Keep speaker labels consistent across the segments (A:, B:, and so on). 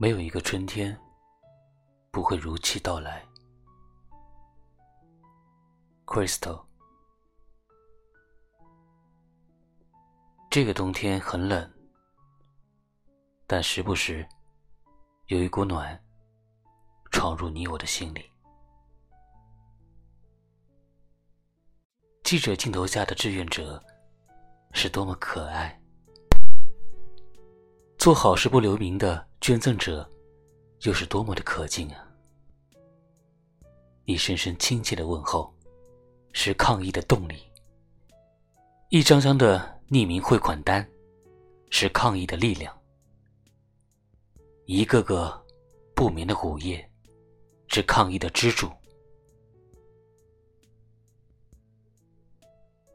A: 没有一个春天不会如期到来。Crystal，这个冬天很冷，但时不时有一股暖闯入你我的心里。记者镜头下的志愿者是多么可爱，做好事不留名的。捐赠者又是多么的可敬啊！一声声亲切的问候，是抗疫的动力；一张张的匿名汇款单，是抗疫的力量；一个个不眠的午夜，是抗疫的支柱。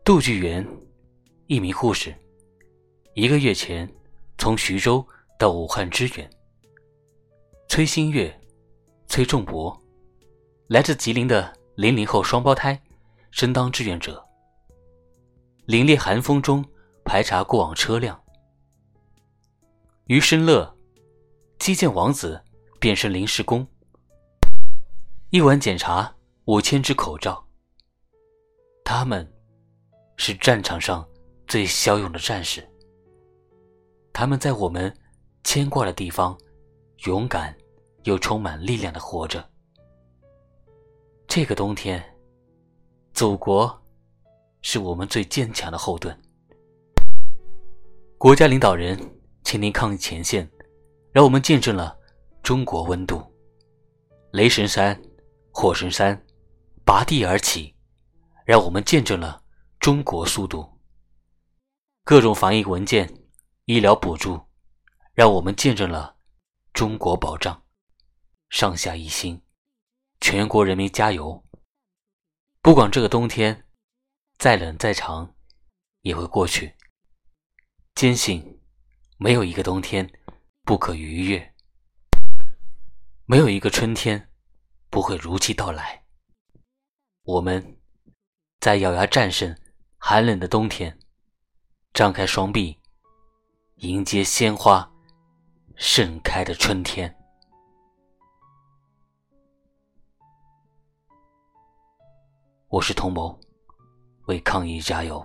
A: 杜剧员，一名护士，一个月前从徐州。到武汉支援，崔新月、崔仲博，来自吉林的零零后双胞胎，身当志愿者。凛冽寒风中排查过往车辆。余生乐，基建王子，变身临时工。一晚检查五千只口罩。他们，是战场上最骁勇的战士。他们在我们。牵挂的地方，勇敢又充满力量的活着。这个冬天，祖国是我们最坚强的后盾。国家领导人亲临抗疫前线，让我们见证了中国温度。雷神山、火神山拔地而起，让我们见证了中国速度。各种防疫文件、医疗补助。让我们见证了中国保障，上下一心，全国人民加油！不管这个冬天再冷再长，也会过去。坚信没有一个冬天不可逾越，没有一个春天不会如期到来。我们在咬牙战胜寒冷的冬天，张开双臂，迎接鲜花。盛开的春天，我是同谋，为抗疫加油。